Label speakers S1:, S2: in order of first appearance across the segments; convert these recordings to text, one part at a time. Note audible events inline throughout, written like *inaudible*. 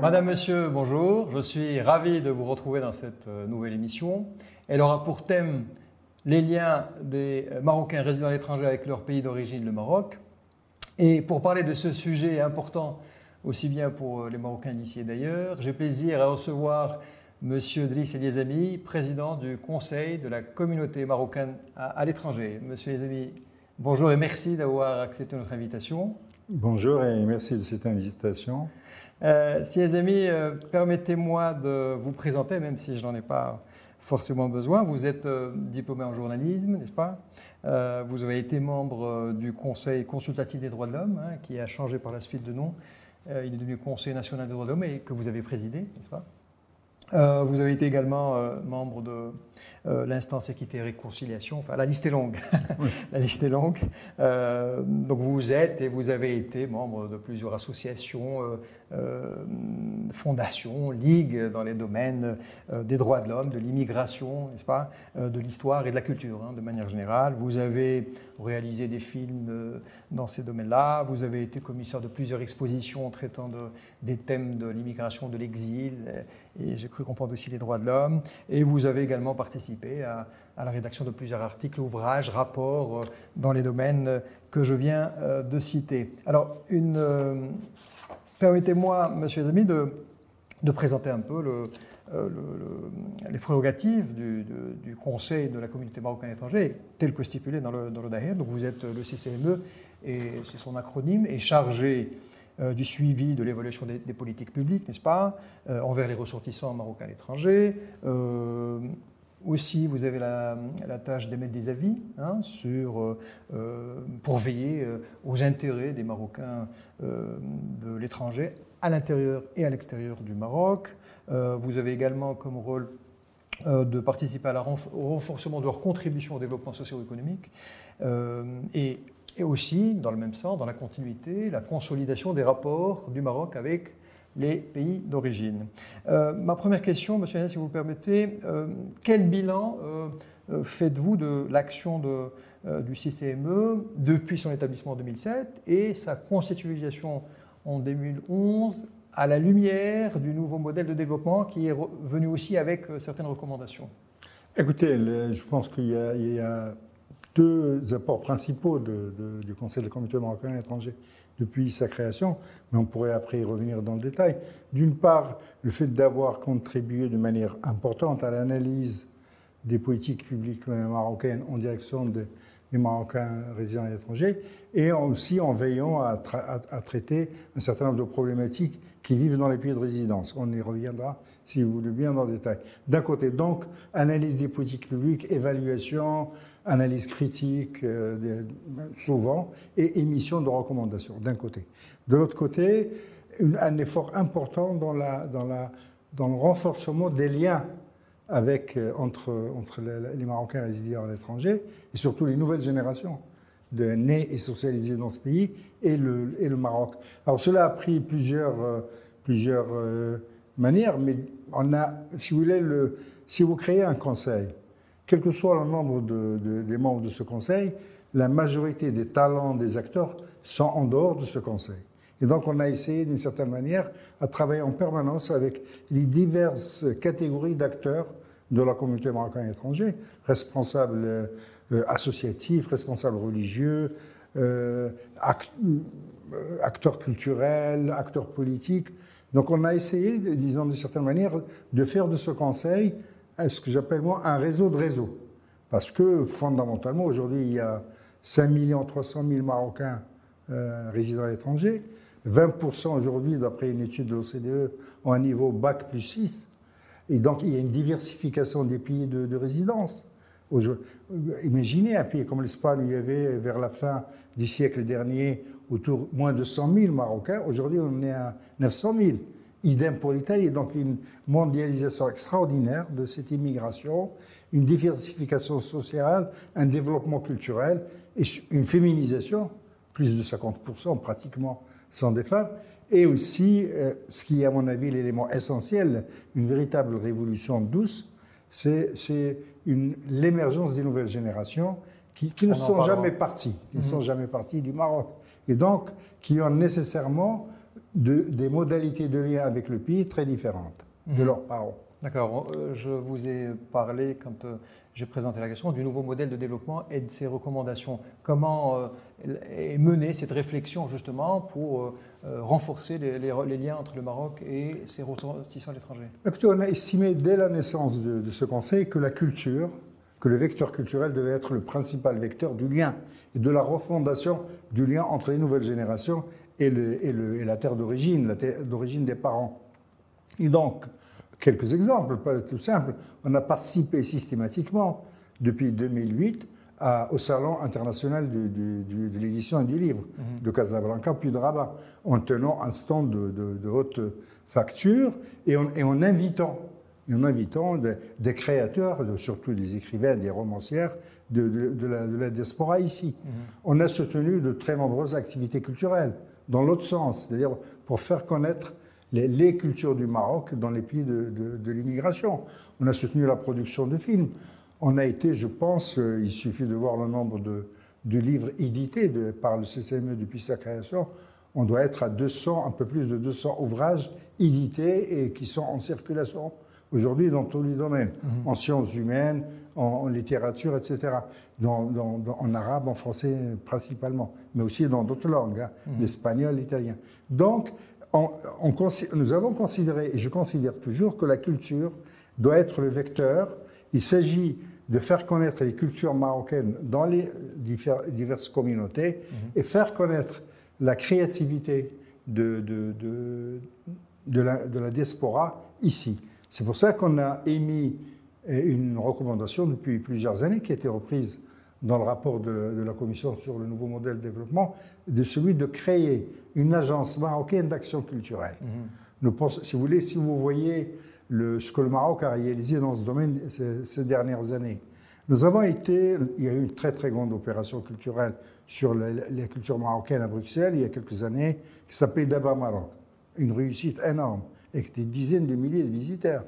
S1: Madame, Monsieur, bonjour. Je suis ravi de vous retrouver dans cette euh, nouvelle émission. Elle aura pour thème les liens des Marocains résidant à l'étranger avec leur pays d'origine, le Maroc. Et pour parler de ce sujet important, aussi bien pour les Marocains d'ici et d'ailleurs, j'ai plaisir à recevoir Monsieur Driss Eliazami, président du Conseil de la communauté marocaine à, l'étranger. Monsieur Eliazami, bonjour et merci d'avoir accepté notre invitation.
S2: Bonjour et merci de cette invitation.
S1: Euh, si les amis, euh, permettez-moi de vous présenter, même si je n'en ai pas forcément besoin. Vous êtes euh, diplômé en journalisme, n'est-ce pas? Vous avez été membre du Conseil consultatif des droits de l'homme, hein, qui a changé par la suite de nom. il est devenu Conseil national des droits de l'homme et que vous avez présidé, n'est-ce pas? Euh, vous avez été également euh, membre de euh, l'instance équité et réconciliation. Enfin, la liste est longue. *laughs* la liste est longue. donc vous êtes et vous avez été membre de plusieurs associations, fondations, ligues dans les domaines des droits de l'homme, de l'immigration, n'est-ce pas, de l'histoire et de la culture, hein, de manière générale. Vous avez réalisé des films dans ces domaines-là. Vous avez été commissaire de plusieurs expositions traitant de, des thèmes de l'immigration, de l'exil et j'ai cru comprendre aussi les droits de l'homme. Et vous avez également participé à, la rédaction de plusieurs articles, ouvrages, rapports euh, dans les domaines que je viens euh, de citer. Alors, une, euh, permettez-moi, monsieur les amis, de, présenter un peu le, les prérogatives du, Conseil de la communauté marocaine étrangère, tel que stipulé dans le, dans le. Donc, vous êtes le CCME, et c'est son acronyme, est chargé euh, du suivi de l'évaluation des, politiques publiques, n'est-ce pas, euh, envers les ressortissants marocains à l'étranger. Euh, aussi, vous avez la, tâche d'émettre des avis hein, sur, pour veiller aux intérêts des Marocains de l'étranger à l'intérieur et à l'extérieur du Maroc. vous avez également comme rôle de participer à la au renforcement de leur contribution au développement socio-économique et aussi, dans le même sens, dans la continuité, la consolidation des rapports du Maroc avec les pays d'origine. Euh, ma première question, Monsieur Yannis, si vous le permettez, euh, quel bilan euh, faites-vous de l'action du CCME depuis son établissement en 2007 et sa constitutionnalisation en 2011 à la lumière du nouveau modèle de développement qui est venu aussi avec certaines recommandations?
S2: Écoutez, je pense qu'il y a deux apports principaux du Conseil de la communauté marocaine à l'étranger depuis sa création, mais on pourrait après y revenir dans le détail. D'une part, le fait d'avoir contribué de manière importante à l'analyse des politiques publiques marocaines en direction des, Marocains résidant à l'étranger, et aussi en veillant à, à, traiter un certain nombre de problématiques qui vivent dans les pays de résidence. On y reviendra, si vous voulez bien, dans le détail. D'un côté, donc, analyse des politiques publiques, évaluation, analyse critique euh, souvent et émission de recommandations d'un côté. De l'autre côté, un effort important dans, le renforcement des liens euh, entre, les, Marocains résidant à l'étranger et surtout les nouvelles générations de nés et socialisés dans ce pays et le, Maroc. Alors cela a pris plusieurs, euh, manières, mais on a, si vous voulez, le, si vous créez un conseil, quel que soit le nombre des membres de ce conseil, la majorité des talents des acteurs sont en dehors de ce conseil. Et donc on a essayé d'une certaine manière à travailler en permanence avec les diverses catégories d'acteurs de la communauté marocaine étrangère, responsables euh, associatifs, responsables religieux, euh, euh, acteurs culturels, acteurs politiques. Donc on a essayé, disons d'une certaine manière, de faire de ce conseil ce que j'appelle moi un réseau de réseaux. Parce que fondamentalement, aujourd'hui, il y a 5 300 000 Marocains euh, résidant à l'étranger. 20% aujourd'hui, d'après une étude de l'OCDE, ont un niveau bac plus 6. Et donc, il y a une diversification des pays de, résidence. Imaginez un pays comme l'Espagne, où il y avait vers la fin du siècle dernier autour moins de 100 000 Marocains. Aujourd'hui, on est à 900 000. Idem pour l'Italie. Donc une mondialisation extraordinaire de cette immigration, une diversification sociale, un développement culturel et une féminisation, plus de 50% pratiquement sans des femmes, et aussi, euh, ce qui est à mon avis l'élément essentiel, une véritable révolution douce, c'est l'émergence des nouvelles générations qui, ne sont jamais parties, qui ne sont mhm. jamais parties du Maroc, et donc qui ont nécessairement de, des modalités de lien avec le pays très différentes de
S1: Mhm.
S2: leurs parents.
S1: D'accord. Euh, Je vous ai parlé, quand euh, j'ai présenté la question, du nouveau modèle de développement et de ses recommandations. Comment euh, est menée cette réflexion, justement, pour renforcer les, les- les liens entre le Maroc et ses ressortissants à l'étranger?
S2: Écoutez, on a estimé dès la naissance de, de ce conseil que la culture, que le vecteur culturel devait être le principal vecteur du lien et de la refondation du lien entre les nouvelles générations et, le- et le- et la terre d'origine, la terre d'origine des parents. Et donc, quelques exemples, pas tout simple. On a participé systématiquement depuis 2008 à- au Salon international du- du- du- de l'édition et du livre de Casablanca puis de Rabat, en tenant un stand de, de- de haute facture et en, et en invitant, en invitant des, des créateurs, de- surtout des écrivains, des romancières de, de- la, de la diaspora ici. On a soutenu de très nombreuses activités culturelles dans l'autre sens, c'est-à-dire pour faire connaître les, les cultures du Maroc dans les pays de, de- l'immigration. On a soutenu la production de films. On a été, je pense, euh, il suffit de voir le nombre de, de livres édités par le CCME depuis sa création. On doit être à 200, un peu plus de 200 ouvrages édités et qui sont en circulation aujourd'hui dans tous les domaines, en sciences humaines, en, en littérature, etc. Dans- dans- dans- en arabe, en français principalement, mais aussi dans d'autres langues, hein, l'espagnol, l'italien. Donc, on- on consi- nous avons considéré, et je considère toujours, que la culture doit être le vecteur. Il s'agit de faire connaître les cultures marocaines dans les diverses communautés et faire connaître la créativité de, de, de, de la, de la diaspora ici. C'est pour ça qu'on a émis une recommandation depuis plusieurs années qui a été reprise dans le rapport de, de la Commission sur le nouveau modèle de développement, de celui de créer une agence marocaine d'action culturelle. Nous pensons- si vous voulez, si vous voyez le- ce que le Maroc a réalisé dans ce domaine ces, ces dernières années, nous avons été, il y a eu une très très grande opération culturelle sur la, la culture marocaine à Bruxelles il y a quelques années, qui s'appelait Daba Maroc, une réussite énorme, avec des dizaines de milliers de visiteurs.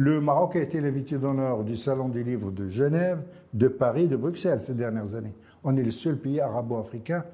S2: Le Maroc a été l'invité d'honneur du Salon du Livre de Genève, de Paris, de Bruxelles ces dernières années. On est le seul pays arabo-africain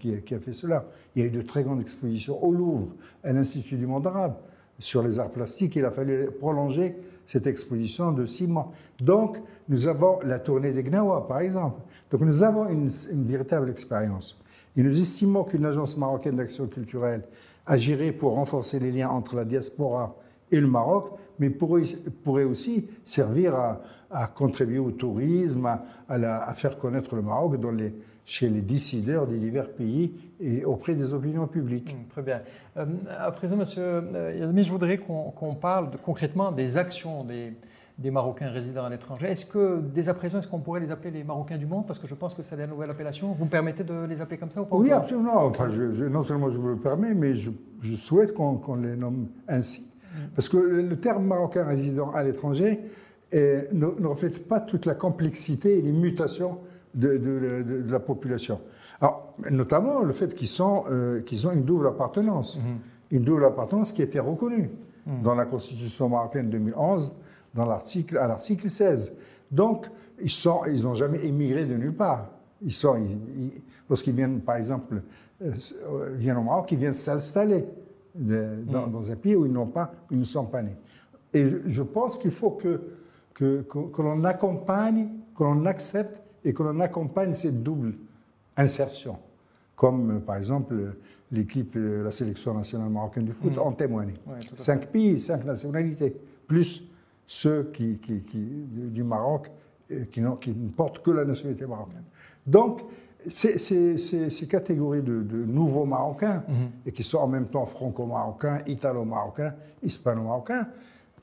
S2: qui, a- fait cela. Il y a eu de très grandes expositions au Louvre, à l'Institut du monde arabe, sur les arts plastiques. Il a fallu prolonger cette exposition de six mois. Donc, nous avons la tournée des Gnawa, par exemple. Donc, nous avons une véritable expérience. Et nous estimons qu'une agence marocaine d'action culturelle agirait pour renforcer les liens entre la diaspora et le Maroc, mais pourrait, pourrait aussi servir à, à contribuer au tourisme, à, à la- à faire connaître le Maroc dans les, chez les décideurs des divers pays et auprès des opinions publiques.
S1: Hum, Très bien. Euh, à présent, Monsieur euh, Yazmi, je voudrais qu'on parle de- concrètement des actions des, des Marocains résidant à l'étranger. Est-ce que, dès à présent, est-ce qu'on pourrait les appeler les Marocains du monde? Parce que je pense que c'est la nouvelle appellation. Vous me permettez de les appeler comme ça ou pas
S2: Oui, absolument. Enfin, je- je- non seulement je vous le permets, mais je, je souhaite qu'on qu'on les nomme ainsi. Parce que le, terme marocain résident à l'étranger ne, ne reflète pas toute la complexité et les mutations de, de- de- de la population. Alors, notamment le fait qu'ils euh, ont une double appartenance. Une double appartenance qui a été reconnue dans la Constitution marocaine 2011, dans l'article, à l'article 16. Donc, ils n'ont jamais émigré de nulle part. Ils sont, ils- ils- lorsqu'ils viennent, par exemple, euh, euh, viennent au Maroc, ils viennent s'installer de- dans, dans un pays où ils n'ont pas, où ils ne sont pas nés. Et je, je pense qu'il faut que, que, que, que l'on accompagne, que l'on accepte et que l'on accompagne cette double insertion. Comme, euh, par exemple, l'équipe, euh, la sélection nationale marocaine du foot en témoigne.
S1: Ouais.
S2: Cinq pays, cinq nationalités, plus ceux qui, qui- qui- du Maroc euh, qui, qui ne portent que la nationalité marocaine. Donc, ces, ces- ces- ces catégories de, de nouveaux Marocains, et qui sont en même temps franco-marocains, italo-marocains, hispano-marocains,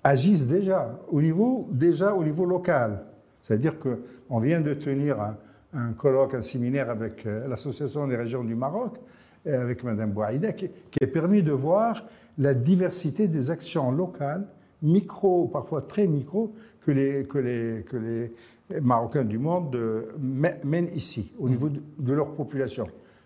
S2: agissent déjà au niveau, déjà au niveau local. C'est-à-dire qu'on vient de tenir un, un colloque, un séminaire avec euh, l'Association des régions du Maroc, et avec Mme Bouaïda, qui, qui a permis de voir la diversité des actions locales, micro, parfois très micro, que les, que les, que les Marocains du monde euh, mè- mènent ici, au niveau de, leur population.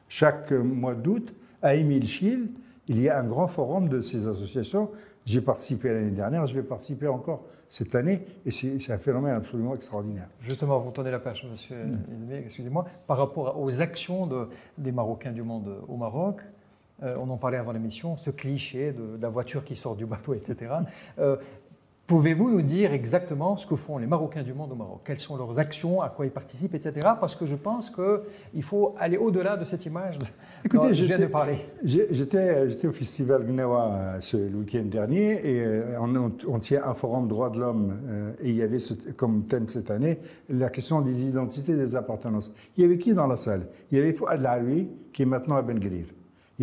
S2: Chaque euh, mois d'août, à Émile-Chil, il y a un grand forum de ces associations. J'ai participé l'année dernière, je vais participer encore cette année, et c'est un phénomène absolument extraordinaire.
S1: Justement, vous tournez la page, Monsieur Yazmi, excusez-moi. Par rapport aux actions de- des Marocains du monde au Maroc, on en parlait avant l'émission, ce cliché de, la voiture qui sort du bateau, etc. *laughs* Pouvez-vous nous dire exactement ce que font les Marocains du monde au Maroc? Quelles sont leurs actions, à quoi ils participent, etc. Parce que je pense qu'il faut aller au-delà de cette image Écoutez, dont je viens de parler.
S2: J'étais au Festival Gnawa euh, ce, week-end dernier et euh, on, tient un forum droits de l'homme euh, et il y avait comme thème cette année la question des identités et des appartenances. Il y avait qui dans la salle? Il y avait Fouad Laoui qui est maintenant à Ben Grir.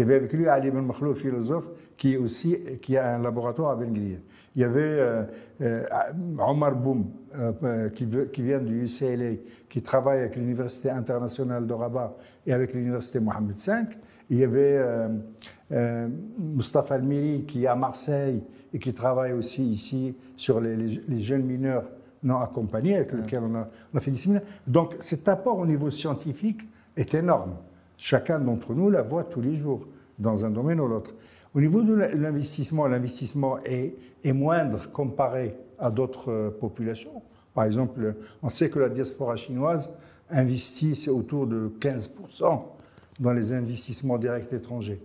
S2: Il y avait avec lui Ali Ben Makhlouf, philosophe, qui, aussi, qui a un laboratoire à Ben Grir. Il y avait euh, euh, Omar Boum, euh, qui, vient du UCLA, qui travaille avec l'Université internationale de Rabat et avec l'Université Mohamed V. Il y avait Mustafa Almiri, qui est à Marseille et qui travaille aussi ici sur les, jeunes mineurs non accompagnés, avec lesquels on a, on a fait des séminaires. Donc cet apport au niveau scientifique est énorme. Chacun d'entre nous la voit tous les jours, dans un domaine ou l'autre. Au niveau de l'investissement, l'investissement est, moindre comparé à d'autres euh, populations. Par exemple, on sait que la diaspora chinoise investit autour de 15% dans les investissements directs étrangers.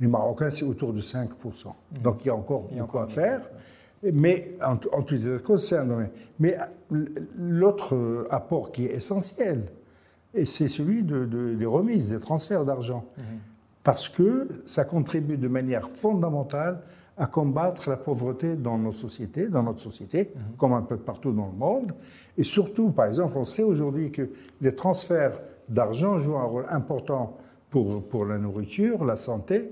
S2: Les Marocains, c'est autour de 5%. Mmh. Donc il y a encore beaucoup à faire. Mais en, en tout cas, c'est un domaine. Mais l'autre euh, apport qui est essentiel, c'est celui des remises, des transferts d'argent. Mmh parce que ça contribue de manière fondamentale à combattre la pauvreté dans nos sociétés, dans notre société, mhm. comme un peu partout dans le monde. Et surtout, par exemple, on sait aujourd'hui que les transferts d'argent jouent un rôle important pour, pour la nourriture, la santé,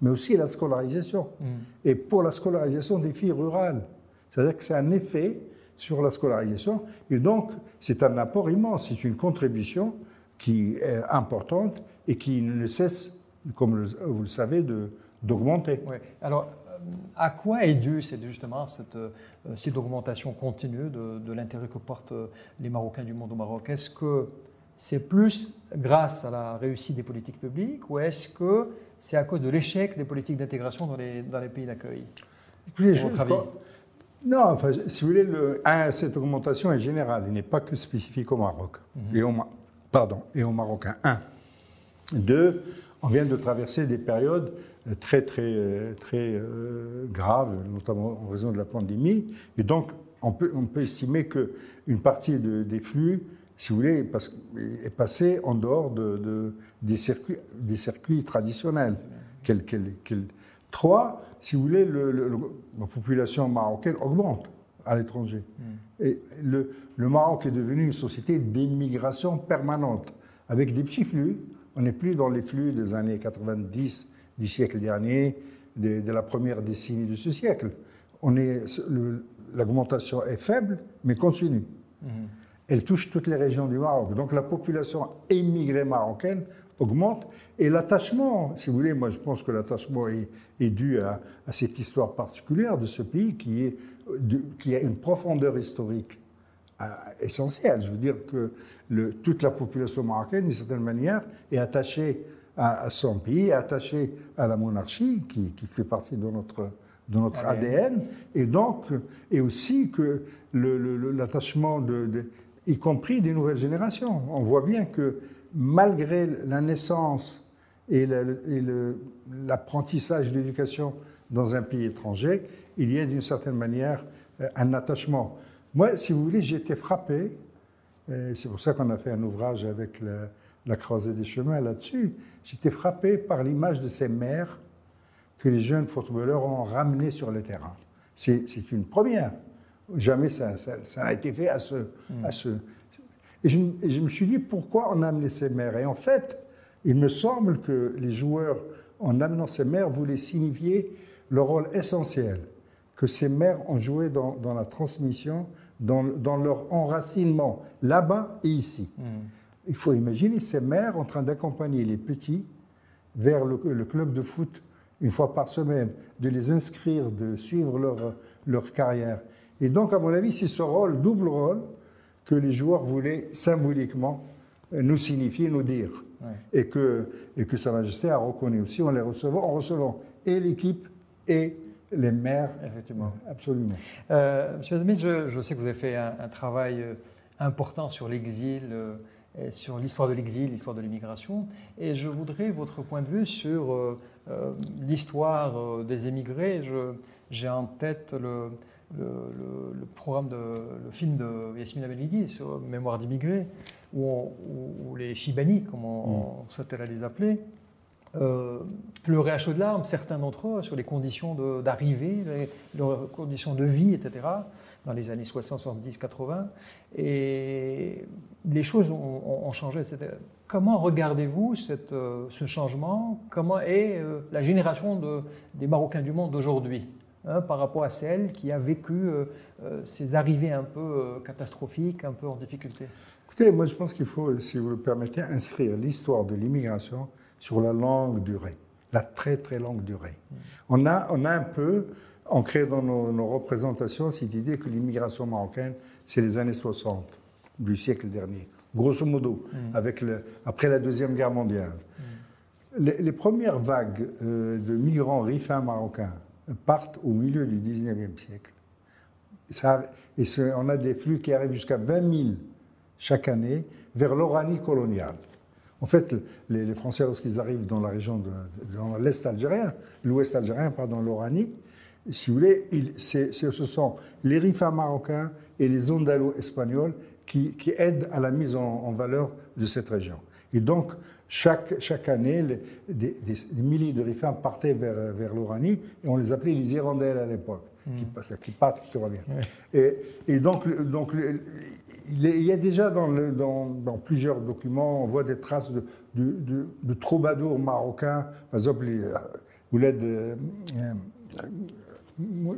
S2: mais aussi la scolarisation. Mhm. Et pour la scolarisation des filles rurales. C'est-à-dire que c'est un effet sur la scolarisation. Et donc, c'est un apport immense, c'est une contribution qui est importante et qui ne cesse comme vous le savez, d'augmenter.
S1: Oui. Alors, euh, à quoi est due justement cette, euh, cette augmentation continue de, l'intérêt que portent euh, les Marocains du monde au Maroc? Est-ce que c'est plus grâce à la réussite des politiques publiques ou est-ce que c'est à cause de l'échec des politiques d'intégration dans les, dans les pays d'accueil?
S2: Votre avis Non, enfin, si vous voulez, le, cette augmentation est générale, elle n'est pas que spécifique au Maroc mhm. et, au, pardon, et aux Marocains. Un. Deux, on vient de traverser des périodes euh, très, très, euh, très euh, graves, notamment en raison de la pandémie. Et donc, on peut, on peut estimer qu'une partie des flux, si vous voulez, est passée en dehors de, des, circuits, des circuits traditionnels. Quel, Trois, si vous voulez, la population marocaine augmente à l'étranger. Mm. Et le, Maroc est devenu une société d'immigration permanente, avec des petits flux, on n'est plus dans les flux des années 90 du siècle dernier, de, la première décennie de ce siècle. On est, l'augmentation est faible, mais continue. Mhm. Elle touche toutes les régions du Maroc. Donc la population émigrée marocaine augmente et l'attachement, si vous voulez, moi je pense que l'attachement est, dû à, cette histoire particulière de ce pays qui, est, qui a une profondeur historique euh, essentielle. Je veux dire que toute la population marocaine, d'une certaine manière, est attachée à, son pays, est attachée à la monarchie, qui, fait partie de notre, de notre ADN, et donc, et aussi que l'attachement, de, y compris des nouvelles générations. On voit bien que malgré la naissance et l'apprentissage de l'éducation dans un pays étranger, il y a d'une certaine manière euh, un attachement. Moi, si vous voulez, j'ai été frappé c'est pour ça qu'on a fait un ouvrage avec la, croisée des chemins là-dessus. J'étais frappé par l'image de ces mères que les jeunes footballeurs ont ramenées sur le terrain. C'est une première. Jamais ça, n'a été fait. À ce... Et, je, je, me suis dit pourquoi on a amené ces mères? Et en fait, il me semble que les joueurs, en amenant ces mères, voulaient signifier le rôle essentiel que ces mères ont joué dans, dans la transmission dans, leur enracinement, là-bas et ici. Hmm. Il faut imaginer ces mères en train d'accompagner les petits vers le, club de foot une fois par semaine, de les inscrire, de suivre leur, leur carrière. Et donc, à mon avis, c'est ce rôle, double rôle, que les joueurs voulaient symboliquement nous signifier, nous dire. Et, que, et que Sa Majesté a reconnu aussi en les recevant, en recevant et l'équipe et les maires.
S1: Effectivement.
S2: Absolument.
S1: Euh, Monsieur Smith, je, sais que vous avez fait un, travail euh, important sur l'exil euh, sur l'histoire de l'exil, l'histoire de l'immigration. Et je voudrais votre point de vue sur l'histoire des émigrés. J'ai en tête le, le, programme de, le film de Yasmine Abelidi sur Mémoire d'immigrés, où, les Chibani, comme on, mm. souhaitait les appeler, euh, pleuraient à chaudes larmes, certains d'entre eux, sur les conditions d'arrivée, leurs conditions de vie, etc., dans les années 60, 70, 80. Et les choses ont, changé. Comment regardez-vous euh, ce changement? Comment est euh, la génération de, des Marocains du monde d'aujourd'hui? Hein, par rapport à celle qui a vécu euh, euh, ces arrivées un peu euh, catastrophiques, un peu en difficulté
S2: Écoutez, moi je pense qu'il faut, si vous le permettez, inscrire l'histoire de l'immigration sur la longue durée, la très très longue durée. Mm. On, a, on a un peu ancré dans nos, représentations cette idée que l'immigration marocaine, c'est les années 60 du siècle dernier, grosso modo, mm. avec le, après la Deuxième Guerre mondiale. Mm. Les, premières vagues de migrants rifains marocains partent au milieu du 19e siècle. Ça, et on a des flux qui arrivent jusqu'à 20 000 chaque année vers l'Oranie coloniale. En fait, les, Français, lorsqu'ils arrivent dans la région de, l'Est algérien, l'Ouest algérien, pardon, l'Oranie, si vous voulez, ce sont les rifas marocains et les ondalos espagnols qui, aident à la mise en valeur de cette région. Et donc, chaque, chaque année, des, milliers de rifins partaient vers, vers l'Oranie et on les appelait les hirondelles à l'époque, qui, hmm. qui, partent, qui reviennent. Et, et, donc, donc il y a déjà dans, le, dans, dans, plusieurs documents, on voit des traces de, de, de, troubadours marocains, par exemple, vous l'êtes de,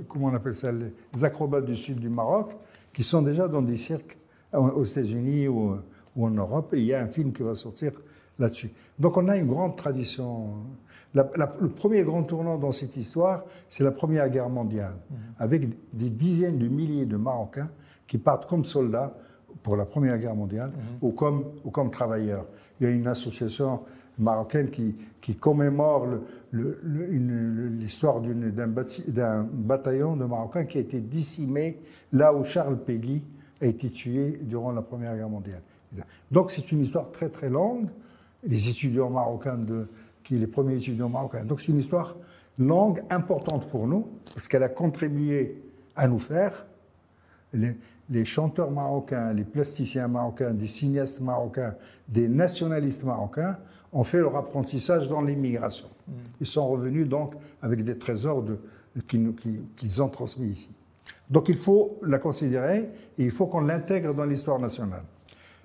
S2: comment on appelle ça, les acrobates du sud du Maroc, qui sont déjà dans des cirques aux États-Unis ou, ou en Europe. Et il y a un film qui va sortir là-dessus. Donc on a une grande tradition. le premier grand tournant dans cette histoire, c'est la Première Guerre mondiale, mhm. avec des dizaines de milliers de Marocains qui partent comme soldats pour la Première Guerre mondiale mhm. ou, comme, ou comme travailleurs. Il y a une association marocaine qui, qui commémore l'histoire d'un bataillon de Marocains qui a été décimé là où Charles Péguy a été tué durant la Première Guerre mondiale. Donc c'est une histoire très très longue les étudiants marocains, de, qui les premiers étudiants marocains. Donc c'est une histoire longue, importante pour nous, parce qu'elle a contribué à nous faire. Les, les, chanteurs marocains, les plasticiens marocains, des cinéastes marocains, des nationalistes marocains ont fait leur apprentissage dans l'immigration. Mm. Ils sont revenus donc avec des trésors de, qu'ils ont transmis ici. Donc il faut la considérer et il faut qu'on l'intègre dans l'histoire nationale.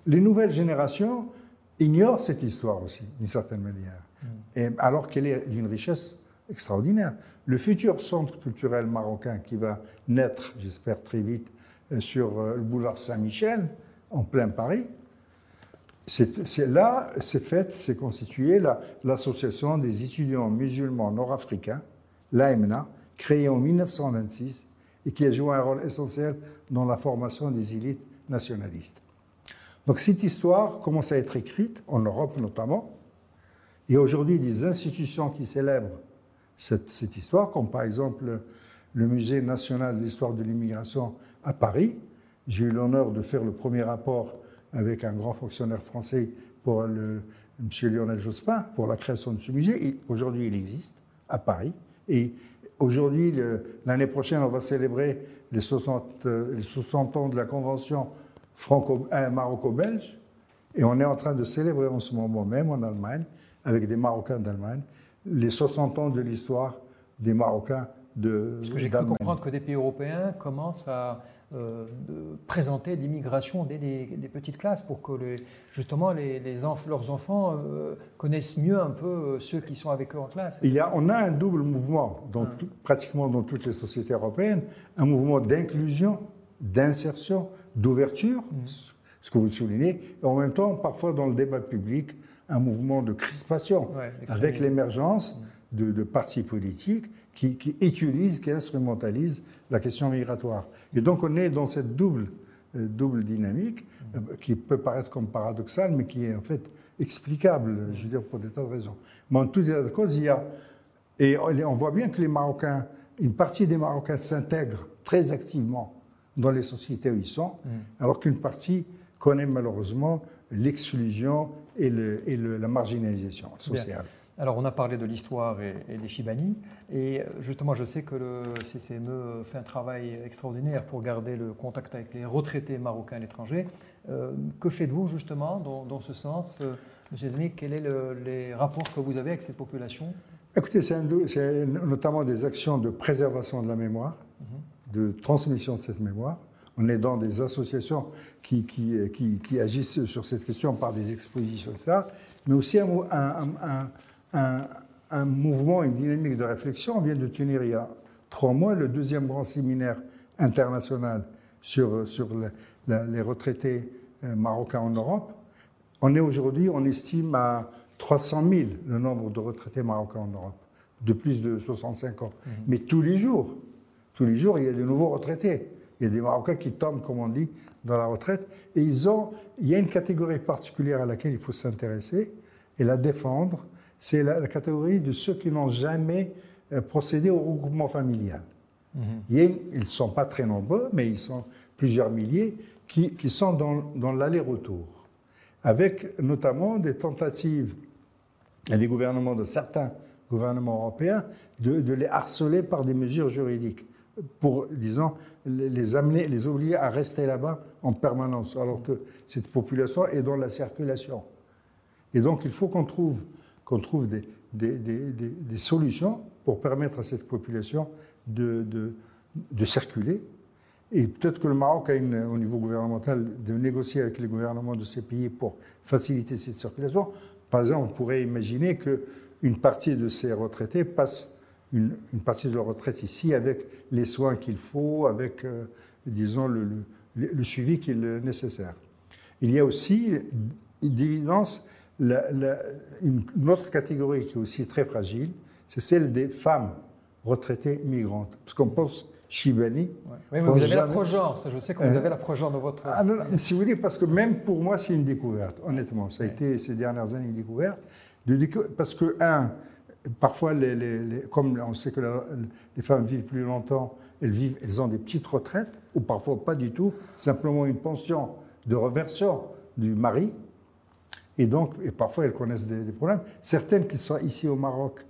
S2: Les nouvelles générations, ignore cette histoire aussi, d'une certaine manière, mm. et alors qu'elle est d'une richesse extraordinaire. Le futur centre culturel marocain qui va naître, j'espère très vite, euh, sur euh, le boulevard Saint-Michel, en plein Paris, c'est là, c'est fait, c'est constitué l'association des étudiants musulmans nord-africains, l'AMNA, créée en 1926 et qui a joué un rôle essentiel dans la formation des élites nationalistes. Donc cette histoire commence à être écrite, en Europe notamment. A aujourd'hui des institutions qui célèbrent cette, histoire, comme par exemple le Musée national de l'histoire de l'immigration à Paris. J'ai eu l'honneur de faire le premier rapport avec un grand fonctionnaire français pour M. Lionel Jospin pour la création de ce musée. Et aujourd'hui, il existe à Paris. Et aujourd'hui, l'année prochaine, on va célébrer les 60, les 60 ans de la Convention franco maroco-belge. Et on est en train de célébrer en ce moment même en Allemagne, avec des Marocains d'Allemagne, les 60 ans de l'histoire des Marocains de
S1: Parce que j'ai cru comprendre que des pays européens commencent à euh, présenter l'immigration dès les, petites classes pour que justement les, leurs enfants euh, connaissent mieux un peu euh, ceux qui sont avec eux en classe.
S2: Il y a, on a un double mouvement, dans hum. pratiquement dans toutes les sociétés européennes, un mouvement d'inclusion, d'insertion, d'ouverture, mm. ce que vous soulignez, et en même temps, parfois dans le débat public, un mouvement de crispation avec l'émergence mm. de, partis politiques qui, utilisent, qui instrumentalisent la question migratoire. Et donc on est dans cette double, euh, double dynamique mm. euh, qui peut paraître comme paradoxale, mais qui est en fait explicable, je veux dire, pour des tas de raisons. Mais en tout état de cause, il y a... Et on voit bien que les Marocains, une partie des Marocains s'intègrent très activement dans les sociétés où ils sont, mm. alors qu'une partie connaît malheureusement l'exclusion et, la marginalisation sociale.
S1: Alors, on a parlé de l'histoire et, des Chibani. Et justement, je sais que le CCME fait un travail extraordinaire pour garder le contact avec les retraités marocains à l'étranger. Euh, que faites-vous justement dans, ce sens euh, Monsieur Zemi, quels sont les rapports que vous avez avec cette population?
S2: Écoutez, c'est notamment des actions de préservation de la mémoire, mhm. De transmission de cette mémoire. On est dans des associations qui, qui, qui, agissent sur cette question par des expositions, etc. Mais aussi un, un, un, un, mouvement, une dynamique de réflexion. On vient de tenir il y a trois mois le deuxième grand séminaire international sur, sur les retraités euh, marocains en Europe. On est aujourd'hui, on estime à 300 000 le nombre de retraités marocains en Europe, de plus de 65 ans. Mmh. Mais tous les jours, tous les jours, il y a de nouveaux retraités. Il y a des Marocains qui tombent, comme on dit, dans la retraite. Et ils ont, il y a une catégorie particulière à laquelle il faut s'intéresser et la défendre. C'est la, catégorie de ceux qui n'ont jamais euh, procédé au regroupement familial. Mhm. ils ne sont pas très nombreux, mais ils sont plusieurs milliers qui, qui sont dans, dans l'aller-retour, avec notamment des tentatives des gouvernements, de certains gouvernements européens, de, de les harceler par des mesures juridiques pour, disons, les amener, les obliger à rester là-bas en permanence, alors que cette population est dans la circulation. Et donc, il faut qu'on trouve, trouve des, des, des, des, solutions pour permettre à cette population de, de, de circuler. Et peut-être que le Maroc a une, au niveau gouvernemental de négocier avec les gouvernements de ces pays pour faciliter cette circulation. Par exemple, on pourrait imaginer qu'une partie de ces retraités passe une, partie de leur retraite ici avec les soins qu'il faut, avec, euh, disons, le, le, suivi qui est nécessaire. Il y a aussi, d'évidence, une, autre catégorie qui est aussi très fragile, c'est celle des femmes retraitées migrantes. Parce qu'on pense Chibani.
S1: Oui, mais vous avez la progenre, ça je sais que vous hein? avez la progenre dans votre.
S2: Ah, non, si vous voulez, parce que même pour moi, c'est une découverte, honnêtement. Ça a été ces dernières années une découverte. De Parce que, un, Parfois, comme on sait que les femmes vivent plus longtemps, elles, vivent, elles ont des petites retraites, ou parfois pas du tout, simplement une pension de reversion du mari. Et donc, et parfois, elles connaissent des, problèmes. Certaines qui sont ici au Maroc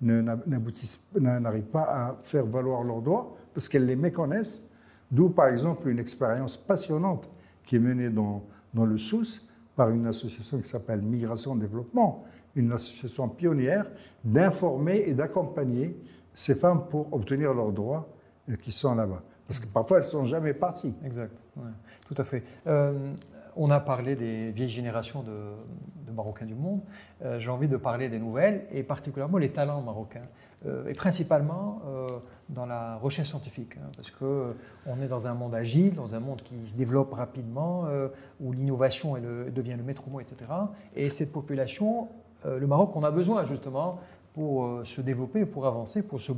S2: n'arrivent pas à faire valoir leurs droits parce qu'elles les méconnaissent. D'où, par exemple, une expérience passionnante qui est menée dans, dans le Sousse par une association qui s'appelle Migration Développement, une association pionnière d'informer et d'accompagner ces femmes pour obtenir leurs droits euh, qui sont là-bas. Parce que parfois, elles ne sont jamais parties.
S1: Exact, tout à fait. Euh, on a parlé des vieilles générations de, Marocains du monde. Euh, j'ai envie de parler des nouvelles, et particulièrement les talents marocains. et principalement dans la recherche scientifique, hein, parce qu'on est dans un monde agile, dans un monde qui se développe rapidement, où l'innovation devient le maître mot, etc. Et cette population le Maroc, on a besoin justement pour euh, se développer, pour avancer, pour se,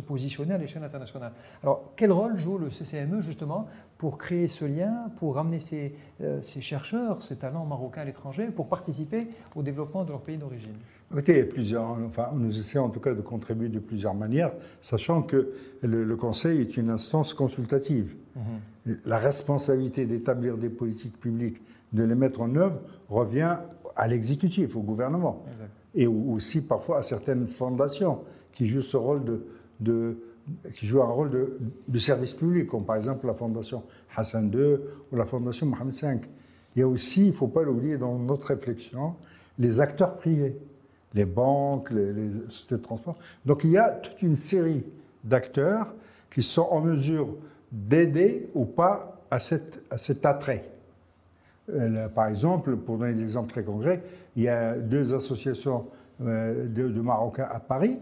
S1: positionner à l'échelle internationale. Alors, quel rôle joue le CCME justement pour créer ce lien, pour ramener ces, euh, chercheurs, ces talents marocains à l'étranger, pour participer au développement de leur pays d'origine?
S2: Écoutez, plusieurs, enfin, nous essayons en tout cas de contribuer de plusieurs manières, sachant que le, Conseil est une instance consultative. Mhm. La responsabilité d'établir des politiques publiques, de les mettre en œuvre, revient à l'exécutif, au gouvernement, et aussi parfois à certaines fondations qui jouent ce rôle de, qui jouent un rôle de, service public, comme par exemple la fondation Hassan II ou la fondation Mohamed V. Il y a aussi, il ne faut pas l'oublier dans notre réflexion, les acteurs privés, les banques, les, sociétés de transport. Donc il y a toute une série d'acteurs qui sont en mesure d'aider ou pas à, cette, à cet attrait. Par exemple, pour donner des exemples très concrets, il y a deux associations euh, de, Marocains à Paris,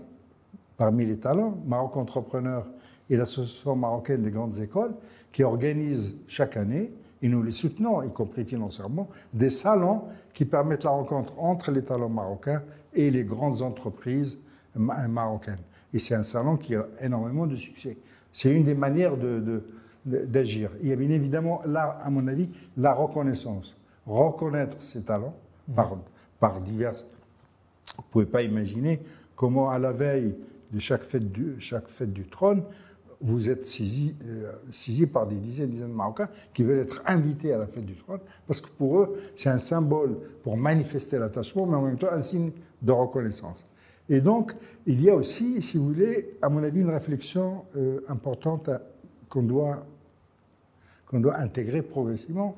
S2: parmi les talents, Maroc Entrepreneur et l'Association marocaine des grandes écoles, qui organisent chaque année, et nous les soutenons, y compris financièrement, des salons qui permettent la rencontre entre les talents marocains et les grandes entreprises marocaines. Et c'est un salon qui a énormément de succès. C'est une des manières de d'agir. Il y a bien évidemment, là, à mon avis, la reconnaissance. Reconnaître ses talents par, par divers. Vous ne pouvez pas imaginer comment, à la veille de chaque fête du, chaque fête du trône, vous êtes saisi, euh, par des dizaines et dizaines de Marocains qui veulent être invités à la fête du trône, parce que pour eux, c'est un symbole pour manifester l'attachement, mais en même temps un signe de reconnaissance. Et donc, il y a aussi, si vous voulez, à mon avis, une réflexion euh, importante qu'on doit, qu'on doit intégrer progressivement.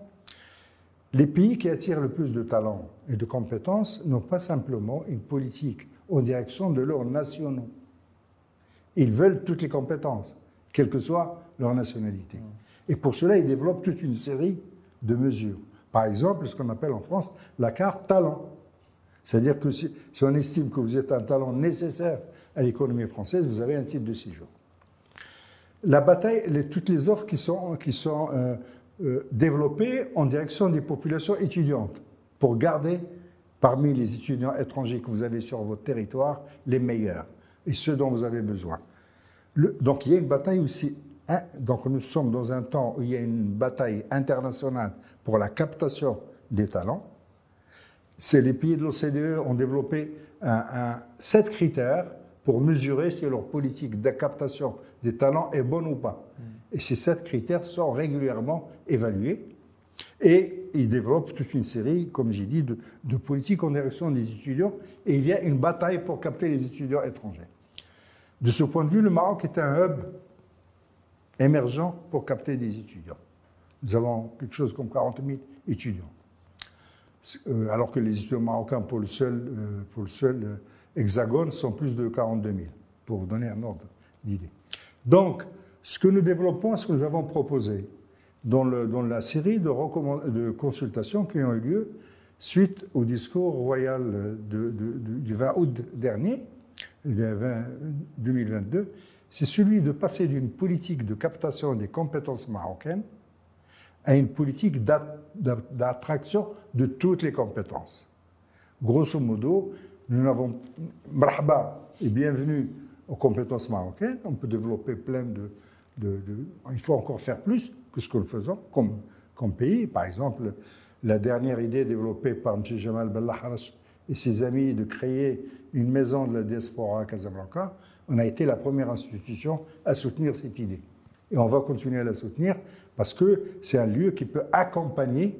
S2: Les pays qui attirent le plus de talents et de compétences n'ont pas simplement une politique en direction de leurs nationaux. Ils veulent toutes les compétences quelle que soit leur nationalité. Et pour cela, ils développent toute une série de mesures. Par exemple, ce qu'on appelle en France la carte talent. C'est-à-dire que si, on estime que vous êtes un talent nécessaire à l'économie française, vous avez un titre de séjour. La bataille, toutes les offres qui sont, euh, euh, développées en direction des populations étudiantes pour garder parmi les étudiants étrangers que vous avez sur votre territoire les meilleurs et ceux dont vous avez besoin donc il y a une bataille aussi. Hein, donc nous sommes dans un temps où il y a une bataille internationale pour la captation des talents. C'est les pays de l'OCDE ont développé sept critères pour mesurer si leur politique de captation des talents est bonne ou pas. Et ces sept critères sont régulièrement évalués. Et ils développent toute une série, comme j'ai dit, de, de politiques en direction des étudiants. Et il y a une bataille pour capter les étudiants étrangers. De ce point de vue, le Maroc est un hub émergent pour capter des étudiants. Nous avons quelque chose comme 40 000 étudiants. Euh, alors que les étudiants marocains pour le seul, euh, pour le seul euh, hexagone sont plus de 42 000, pour vous donner un ordre d'idée. Donc, ce que nous développons, ce que nous avons proposé dans, la série de, consultations qui ont eu lieu suite au discours royal du 20 août dernier, 2022, c'est celui de passer d'une politique de captation des compétences marocaines à une politique d'attraction de toutes les compétences. Grosso modo, nous avons marhaba et bienvenue aux compétences marocaines. On peut développer plein de, Il faut encore faire plus que ce que nous faisons comme, comme pays. Par exemple, la dernière idée développée par M. Jamal Bellaharash et ses amis de créer une maison de la diaspora à Casablanca, on a été la première institution à soutenir cette idée. Et on va continuer à la soutenir parce que c'est un lieu qui peut accompagner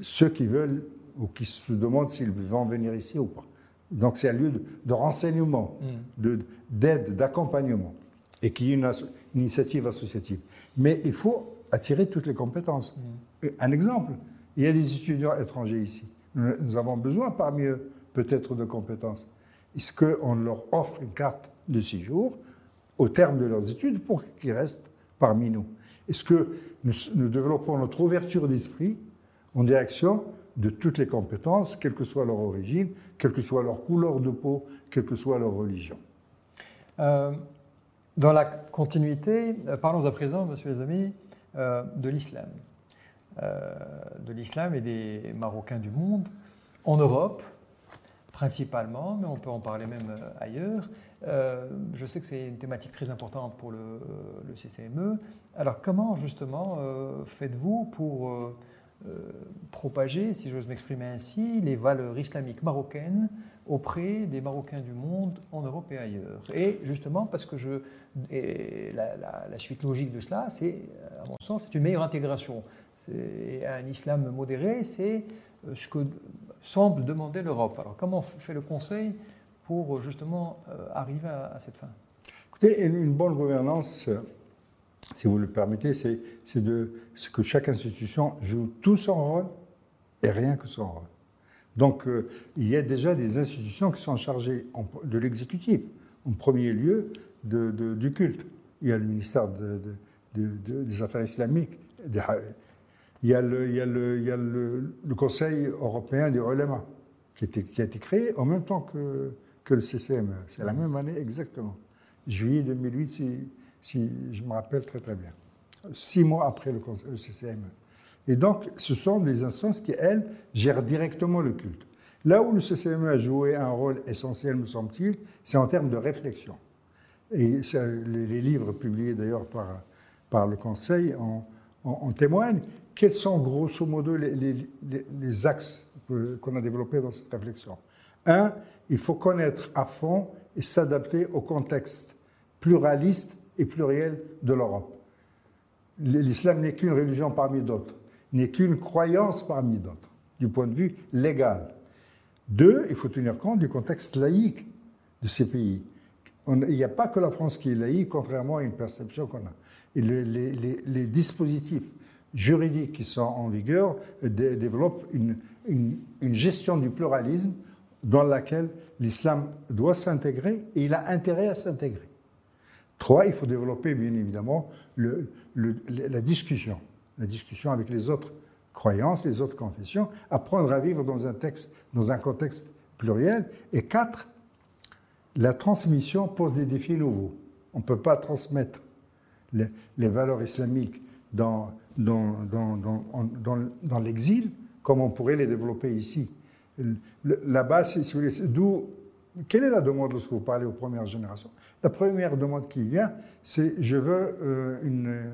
S2: ceux qui veulent ou qui se demandent s'ils vont venir ici ou pas. Donc c'est un lieu de, renseignement, mm. d'aide, d'accompagnement, et qui est une, initiative associative. Mais il faut attirer toutes les compétences. Mm. Un exemple, il y a des étudiants étrangers ici. Nous avons besoin parmi eux peut-être de compétences. Est-ce qu'on leur offre une carte de séjour au terme de leurs études pour qu'ils restent parmi nous? Est-ce que nous, développons notre ouverture d'esprit en direction de toutes les compétences, quelle que soit leur origine, quelle que soit leur couleur de peau, quelle que soit leur religion
S1: euh, Dans la continuité, euh, parlons à présent, monsieur les amis, euh, de l'islam. de l'islam et des Marocains du monde en Europe, principalement, mais on peut en parler même ailleurs. Je sais que c'est une thématique très importante pour le, CCME. Alors comment justement faites-vous pour propager, si j'ose m'exprimer ainsi, les valeurs islamiques marocaines auprès des Marocains du monde en Europe et ailleurs Et justement, parce que je, la, la, suite logique de cela, c'est, à mon sens, c'est une meilleure intégration. C'est un islam modéré, c'est ce que semble demander l'Europe. Alors comment fait le Conseil pour justement euh, arriver à, cette fin?
S2: Écoutez, une bonne gouvernance, euh, si vous le permettez, c'est que chaque institution joue tout son rôle et rien que son rôle. Donc euh, il y a déjà des institutions qui sont chargées de l'exécutif, en premier lieu du culte. Il y a le ministère des Affaires islamiques, il y a le, Conseil européen des ulama qui, a été créé en même temps que, le CCME. C'est la même année exactement. Juillet 2008, si, si, je me rappelle très très bien. Six mois après le, CCME. Et donc, ce sont des instances qui, elles, gèrent directement le culte. Là où le CCME a joué un rôle essentiel, me semble-t-il, c'est en termes de réflexion. Et les, livres publiés d'ailleurs par, par le Conseil en témoignent quels sont grosso modo les, axes qu'on a développés dans cette réflexion? Un, il faut connaître à fond et s'adapter au contexte pluraliste et plurielle de l'Europe. L'islam n'est qu'une religion parmi d'autres, n'est qu'une croyance parmi d'autres, du point de vue légal. Deux, il faut tenir compte du contexte laïque de ces pays. il n'y a pas que la France qui est laïque, contrairement à une perception qu'on a. Et les, dispositifs juridiques qui sont en vigueur développent une, une gestion du pluralisme dans laquelle l'islam doit s'intégrer et il a intérêt à s'intégrer. Trois, il faut développer bien évidemment la discussion, la discussion avec les autres croyances, les autres confessions, apprendre à vivre dans un, texte, dans un contexte pluriel. Et quatre, la transmission pose des défis nouveaux. On ne peut pas transmettre les, valeurs islamiques dans, dans, l'exil comme on pourrait les développer ici. Là-bas, d'où quelle est la demande lorsque vous parlez aux premières générations? La première demande qui vient, c'est je veux euh, euh,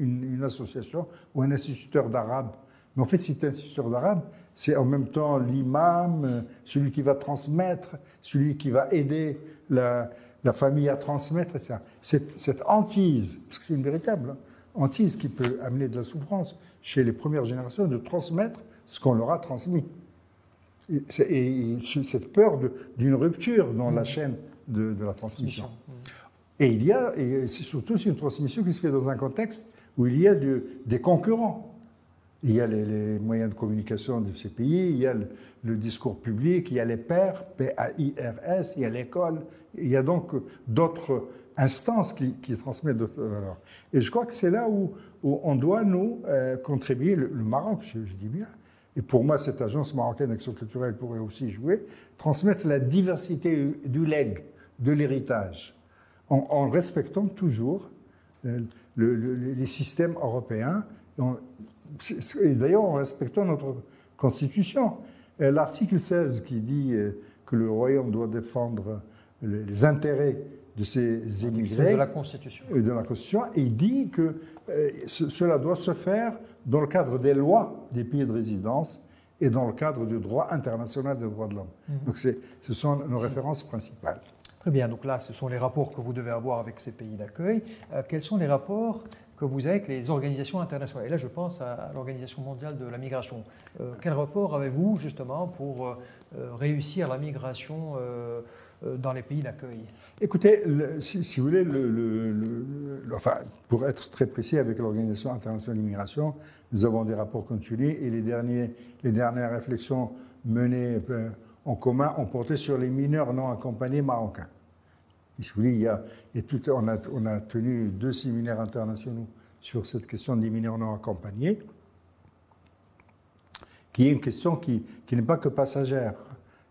S2: une, association ou un instituteur d'arabe. Mais en fait, cet instituteur d'arabe, c'est en même temps l'imam, euh, celui qui va transmettre, celui qui va aider la, famille à transmettre, etc. Cette, cette hantise, parce que c'est une véritable hantise qui peut amener de la souffrance chez les premières générations, de transmettre ce qu'on leur a transmis. Et, cette peur d'une rupture dans la mm. chaîne de, la transmission. Mm. Et il y a, et c'est surtout une transmission qui se fait dans un contexte où il y a des concurrents. Il y a les, moyens de communication de ces pays, il y a le, discours public, il y a les pairs, P-A-I-R-S, il y a l'école, il y a donc d'autres instances qui, transmettent d'autres valeurs. Et je crois que c'est là où, on doit, nous, euh, contribuer, le, Maroc, je dis bien, et pour moi, cette agence marocaine d'action culturelle pourrait aussi jouer, transmettre la diversité du legs, de l'héritage, en, respectant toujours euh, les systèmes européens, et d'ailleurs en respectant notre constitution. Euh, l'article 16 qui dit euh, que le royaume doit défendre les intérêts de ces immigrés.
S1: De la Constitution.
S2: De la Constitution. Et il dit que cela doit se faire dans le cadre des lois des pays de résidence et dans le cadre du droit international des droits de l'homme. Mhm. Donc ce sont nos références principales.
S1: Très bien, donc là ce sont les rapports que vous devez avoir avec ces pays d'accueil. Euh, quels sont les rapports que vous avez avec les organisations internationales? Et là je pense à, l'Organisation mondiale de la migration. Euh, quel rapport avez-vous justement pour euh, réussir la migration dans les pays d'accueil
S2: Écoutez, si, vous voulez, pour être très précis avec l'Organisation internationale de l'immigration, nous avons des rapports continus et les, dernières réflexions menées euh, en commun ont porté sur les mineurs non accompagnés marocains. Si vous voulez, il y a, tout, on, a, tenu deux séminaires internationaux sur cette question des mineurs non accompagnés, qui est une question qui, n'est pas que passagère.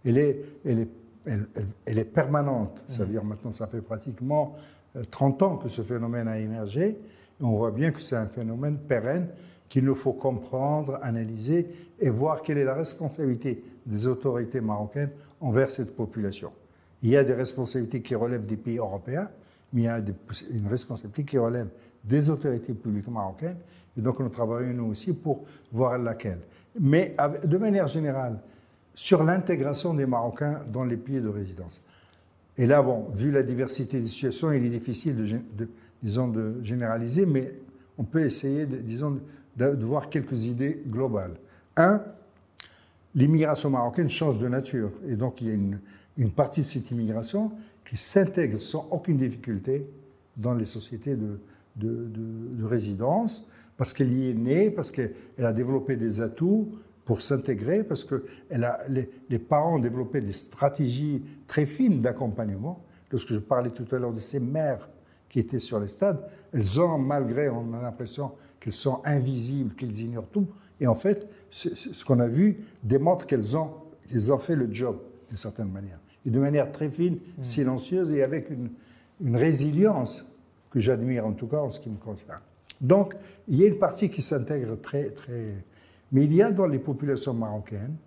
S2: Elle est, elle, est permanente. Ça veut dire maintenant, ça fait pratiquement 30 euh, ans que ce phénomène a émergé. Et on voit bien que c'est un phénomène pérenne qu'il nous faut comprendre, analyser et voir quelle est la responsabilité des autorités marocaines envers cette population. Il y a des responsabilités qui relèvent des pays européens, mais il y a une responsabilité qui relève des autorités publiques marocaines, et donc nous travaillons nous aussi pour voir laquelle. Mais de manière générale, sur l'intégration des Marocains dans les pays de résidence. Et là, bon, vu la diversité des situations, il est difficile de, disons, de généraliser, mais on peut essayer, de, disons, de, voir quelques idées globales. Un, l'immigration marocaine change de nature. Et donc, il y a une, partie de cette immigration qui s'intègre sans aucune difficulté dans les sociétés de résidence, parce qu'elle y est née, parce qu'elle a développé des atouts pour s'intégrer, parce que elle a, les, les, parents ont développé des stratégies très fines d'accompagnement. Lorsque je parlais tout à l'heure de ces mères qui étaient sur les stades, elles ont, malgré, on a l'impression, qu'elles sont invisibles, qu'elles ignorent tout. Et en fait, ce qu'on a vu démontre qu'elles ont, ont fait le job, d'une certaine manière. Et de manière très fine, mm. silencieuse et avec une, une résilience que j'admire, en tout cas en ce qui me concerne. Donc, il y a une partie qui s'intègre très, très. Mais il y a dans les populations marocaines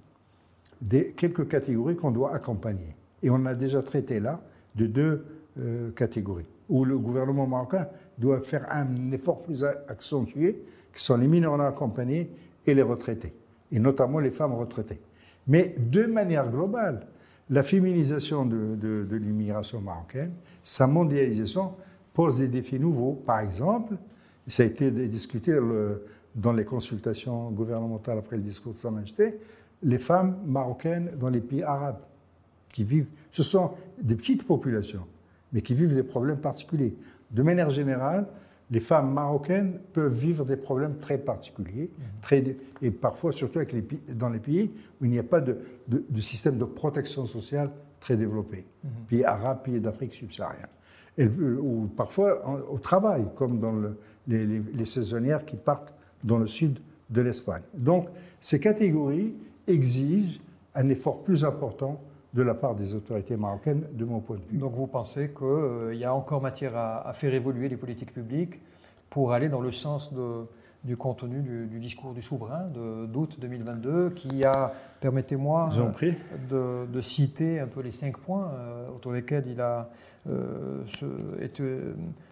S2: quelques catégories qu'on doit accompagner. Et on a déjà traité là de deux euh, catégories, où le gouvernement marocain doivent faire un effort plus accentué, qui sont les mineurs accompagnés et les retraités, et notamment les femmes retraitées. Mais de manière globale, la féminisation de, de, l'immigration marocaine, sa mondialisation pose des défis nouveaux. Par exemple, ça a été discuté dans les consultations gouvernementales après le discours de Sa Majesté, les femmes marocaines dans les pays arabes qui vivent, ce sont des petites populations, mais qui vivent des problèmes particuliers. De manière générale, les femmes marocaines peuvent vivre des problèmes très particuliers, mmh. très, et parfois surtout avec les, dans les pays où il n'y a pas de, système de protection sociale très développé, mmh. pays arabes, pays d'Afrique subsaharienne. Ou parfois au travail, comme dans les, les, saisonnières qui partent dans le sud de l'Espagne. Donc ces catégories exigent un effort plus important de la part des autorités marocaines, de mon point de vue.
S1: Donc vous pensez qu'il euh, y a encore matière à, faire évoluer les politiques publiques pour aller dans le sens de, du contenu du, discours du souverain d'août 2022, qui a, permettez-moi, de, de, citer un peu les cinq points euh, autour desquels il a euh,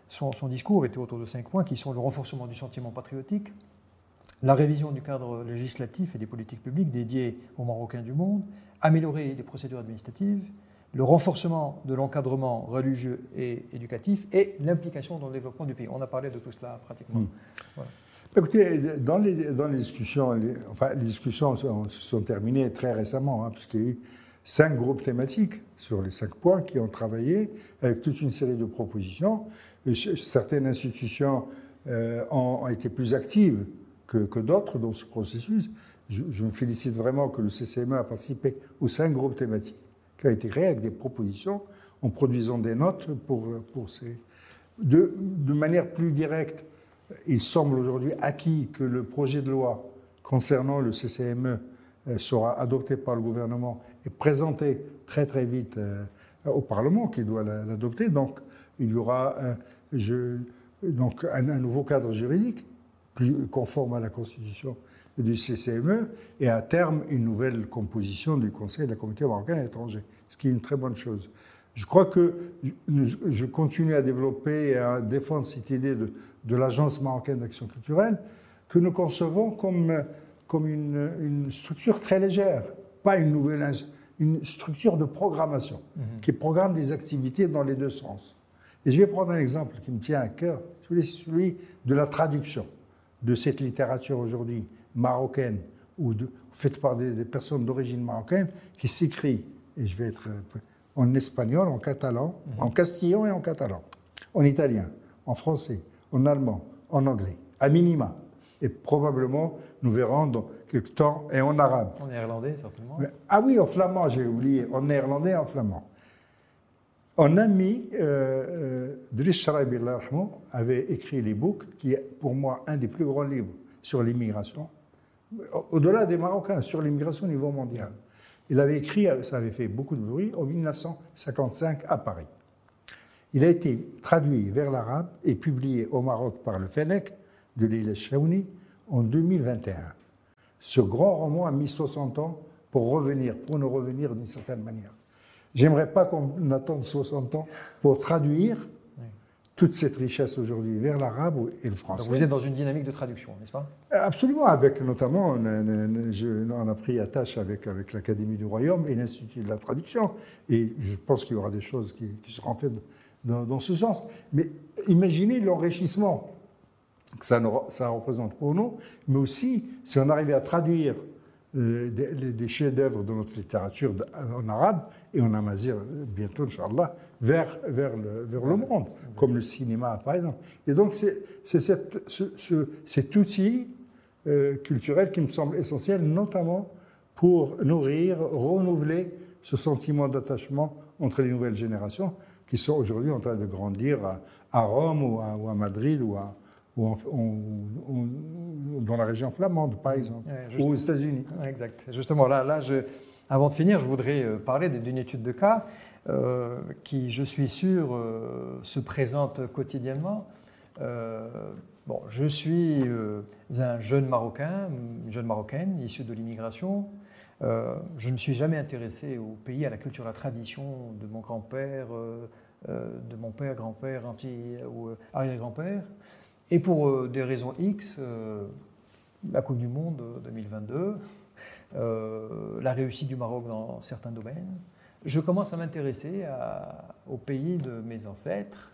S1: son, son, discours était autour de cinq points, qui sont le renforcement du sentiment patriotique, la révision du cadre législatif et des politiques publiques dédiées aux Marocains du monde, améliorer les procédures administratives, le renforcement de l'encadrement religieux et éducatif et l'implication dans le développement du pays. On a parlé de tout cela pratiquement. Hmm.
S2: Écoutez, dans les, dans les discussions, les, enfin, les discussions se sont, terminées très récemment, hein, puisqu'il y a eu cinq groupes thématiques sur les cinq points qui ont travaillé avec toute une série de propositions. certaines institutions euh, ont été plus actives que, d'autres dans ce processus. Je, me félicite vraiment que le CCME a participé aux cinq groupes thématiques qui ont été créés avec des propositions en produisant des notes pour, ces. De, de manière plus directe, il semble aujourd'hui acquis que le projet de loi concernant le CCME euh, sera adopté par le gouvernement et présenté très très vite euh, au Parlement qui doit l'adopter. Donc il y aura donc un nouveau cadre juridique plus conforme à la constitution du CCME, et à terme une nouvelle composition du Conseil de la communauté marocaine à l'étranger, ce qui est une très bonne chose. Je crois que je continue à développer et à défendre cette idée de, de l'Agence marocaine d'action culturelle, que nous concevons comme, comme une, une, structure très légère, pas une nouvelle, une structure de programmation, mhm. qui programme des activités dans les deux sens. Et je vais prendre un exemple qui me tient à cœur, celui de la traduction de cette littérature aujourd'hui marocaine ou faite par des, personnes d'origine marocaine qui s'écrit, et je vais être euh, en espagnol, en catalan, mhm. en castillan et en catalan, en italien, en français, en allemand, en anglais, à minima. Et probablement, nous verrons dans quelques temps, et en arabe.
S1: En néerlandais, certainement.
S2: ah oui, en flamand, j'ai oublié, en néerlandais et en flamand. Un ami, euh, euh Driss avait écrit les books, qui est pour moi un des plus grands livres sur l'immigration, au-delà des Marocains, sur l'immigration au niveau mondial. Il avait écrit, ça avait fait beaucoup de bruit, en 1955 à Paris. Il a été traduit vers l'arabe et publié au Maroc par le Fennec de l'île Chaouni en 2021. Ce grand roman a mis 60 ans pour revenir, pour nous revenir d'une certaine manière. J'aimerais pas qu'on attende 60 ans pour traduire toute cette richesse aujourd'hui vers l'arabe et le français.
S1: Donc vous êtes dans une dynamique de traduction, n'est-ce pas?
S2: Absolument, avec notamment, on a, pris attache avec, avec l'Académie du Royaume et l'Institut de la traduction. Et je pense qu'il y aura des choses qui, seront faites dans, ce sens. Mais imaginez l'enrichissement que ça, ça représente pour nous, mais aussi si on arrivait à traduire euh, des, chefs-d'œuvre de notre littérature en arabe et en amazir bientôt, Inch'Allah, vers, vers, le, vers le monde, comme le cinéma par exemple. Et donc c'est cet outil euh, culturel qui me semble essentiel, notamment pour nourrir, renouveler ce sentiment d'attachement entre les nouvelles générations qui sont aujourd'hui en train de grandir à, Rome ou à, Madrid ou à, ou, dans la région flamande, par exemple, ou aux États-Unis.
S1: Exact. Justement, là, là je, avant de finir, je voudrais euh, parler d'une étude de cas euh, qui, je suis sûr, euh, se présente quotidiennement. bon, je suis un jeune Marocain, une jeune Marocaine issue de l'immigration. je ne suis jamais intéressé au pays, à la culture, à la tradition de mon grand-père, de mon père, grand-père, ou arrière-grand-père. Et pour des raisons X, la Coupe du Monde 2022, euh, la réussite du Maroc dans certains domaines. Je commence à m'intéresser au pays de mes ancêtres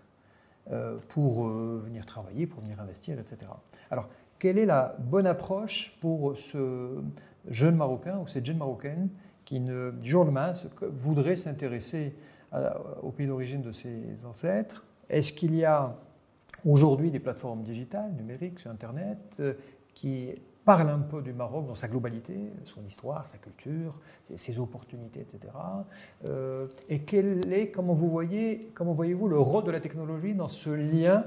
S1: pour venir travailler, pour venir investir, etc. Alors, quelle est la bonne approche pour ce jeune Marocain ou cette jeune Marocaine qui, du jour au lendemain, voudrait s'intéresser au pays d'origine de ses ancêtres? Est-ce qu'il y a aujourd'hui des plateformes digitales, numériques, sur Internet, euh, qui parlent un peu du Maroc dans sa globalité, son histoire, sa culture, ses opportunités, etc. Euh, et quel est, comment vous voyez, comment voyez-vous le rôle de la technologie dans ce lien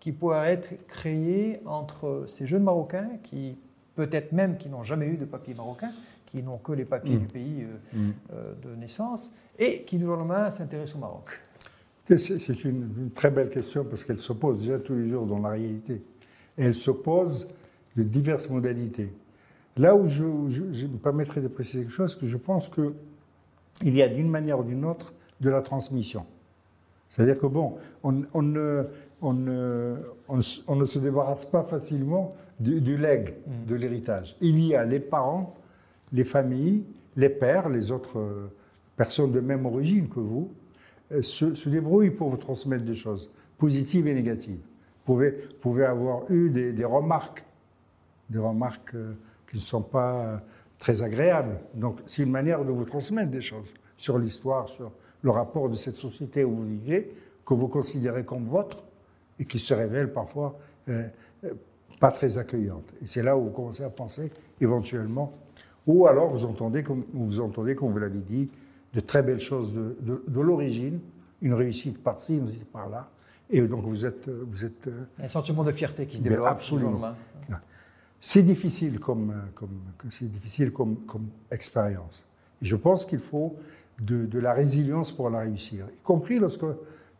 S1: qui pourrait être créé entre ces jeunes Marocains qui, peut-être même qui n'ont jamais eu de papier marocain, qui n'ont que les papiers mmh. du pays euh, mmh. de naissance, et qui, du jour au lendemain, s'intéressent au Maroc?
S2: C'est une, très belle question parce qu'elle s'oppose déjà tous les jours dans la réalité. Et elle s'oppose de diverses modalités. Là où je, me permettrai de préciser quelque chose, que je pense qu'il y a d'une manière ou d'une autre de la transmission. C'est-à-dire que, bon, on, ne, on, ne, on, ne, se débarrasse pas facilement du, du legs, mm. de l'héritage. Il y a les parents, les familles, les pères, les autres personnes de même origine que vous, euh, se, débrouille pour vous transmettre des choses, positives et négatives. Vous pouvez, pouvez avoir eu des, remarques, des remarques euh, qui ne sont pas euh, très agréables. Donc c'est une manière de vous transmettre des choses sur l'histoire, sur le rapport de cette société où vous vivez, que vous considérez comme votre et qui se révèle parfois pas très accueillante. Et c'est là où vous commencez à penser éventuellement, ou alors vous entendez, comme vous entendez, comme vous l'avez dit, de très belles choses de, de, l'origine, une réussite par-ci, une réussite par-là. Et donc vous êtes, vous êtes.
S1: Euh, un sentiment de fierté qui se développe.
S2: Absolument. C'est difficile comme, comme, c'est difficile comme, comme expérience. Et je pense qu'il faut de, de, la résilience pour la réussir, y compris lorsque,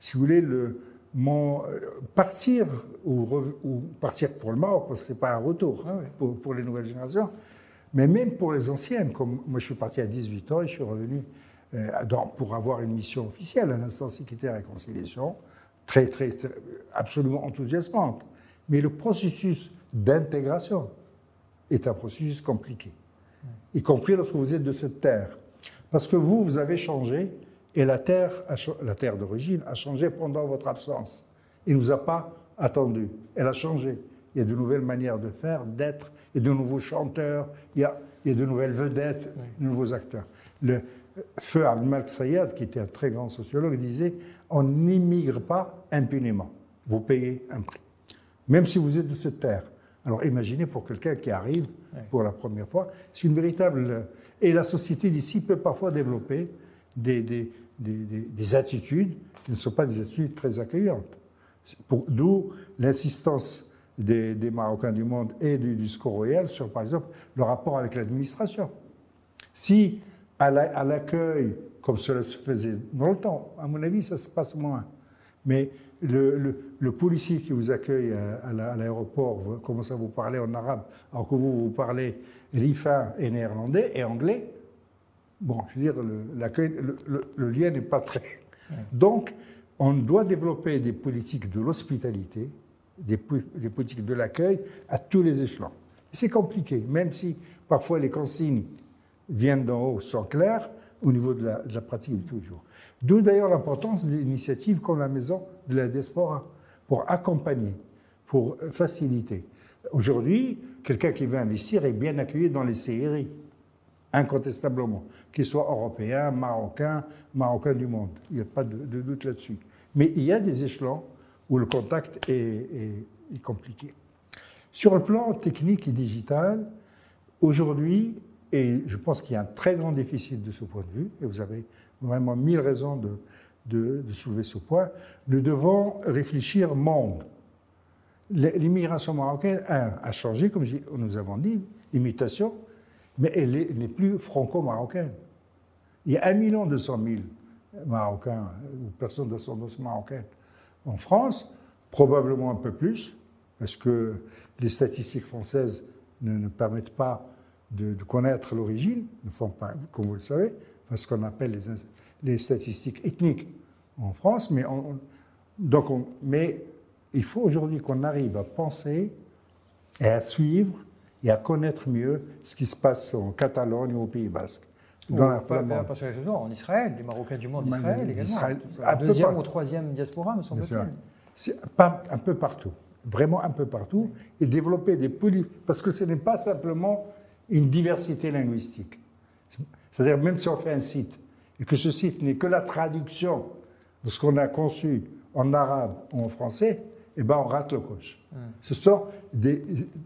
S2: si vous voulez, le, mon, euh, partir ou, ou, partir pour le Maroc, parce que c'est pas un retour ah pour, pour, les nouvelles générations, mais même pour les anciennes, comme moi je suis parti à 18 ans et je suis revenu euh, pour avoir une mission officielle à l'instance équité et réconciliation, très, très, absolument enthousiasmante. Mais le processus d'intégration est un processus compliqué, y compris lorsque vous êtes de cette terre. Parce que vous, vous avez changé et la terre, la terre d'origine a changé pendant votre absence. Il ne nous a pas attendu. Elle a changé. Il y a de nouvelles manières de faire, d'être, il y a de nouveaux chanteurs, il y a, il y a de nouvelles vedettes, de nouveaux acteurs. Le, Feu Abdelmalek Sayad, qui était un très grand sociologue, disait On n'immigre pas impunément. Vous payez un prix. Même si vous êtes de cette terre. Alors imaginez pour quelqu'un qui arrive pour la première fois, c'est une véritable. Et la société d'ici peut parfois développer des, des, des, attitudes qui ne sont pas des attitudes très accueillantes. D'où l'insistance des, Marocains du monde et du, du score royal sur, par exemple, le rapport avec l'administration. Si à l'accueil, comme cela se faisait dans le temps. À mon avis, ça se passe moins. Mais le, le, policier qui vous accueille à, l'aéroport commence à vous parler en arabe, alors que vous, vous parlez rifin et néerlandais et anglais. Bon, je veux dire, l'accueil, le, lien n'est pas très. Donc, on doit développer des politiques de l'hospitalité, des, des politiques de l'accueil à tous les échelons. C'est compliqué, même si parfois les consignes viennent d'en haut sont clairs au niveau de la, pratique de tous les. D'où d'ailleurs l'importance d'initiatives comme la Maison de la Diaspora, pour accompagner, pour faciliter. Aujourd'hui, quelqu'un qui veut investir est bien accueilli dans les CRI, incontestablement, qu'il soit européen, marocain, marocain du monde. Il n'y a pas de, doute là-dessus. Mais il y a des échelons où le contact est compliqué. Sur le plan technique et digital, aujourd'hui, et je pense qu'il y a un très grand déficit de ce point de vue, et vous avez vraiment mille raisons de, soulever ce point. Nous devons réfléchir monde. L'immigration marocaine a, changé, comme nous avons dit, l'imitation, mais elle n'est plus franco-marocaine. Il y a 1 million 200 000 Marocains ou personnes d'ascendance marocaine en France, probablement un peu plus, parce que les statistiques françaises ne permettent pas de, connaître l'origine, ne font pas, comme vous le savez, ce qu'on appelle les, statistiques ethniques en France. Mais, donc mais il faut aujourd'hui qu'on arrive à penser et à suivre et à connaître mieux ce qui se passe en Catalogne ou au Pays Basque.
S1: Dans la, pas, en Israël, les Marocains du monde d'Israël également. Israël, deuxième ou troisième diaspora, me semble-t-il.
S2: un peu partout, vraiment un peu partout, et développer des politiques, parce que ce n'est pas simplement une diversité linguistique. C'est-à-dire, même si on fait un site, et que ce site n'est que la traduction de ce qu'on a conçu en arabe ou en français, eh ben on rate le coche. Ce sont des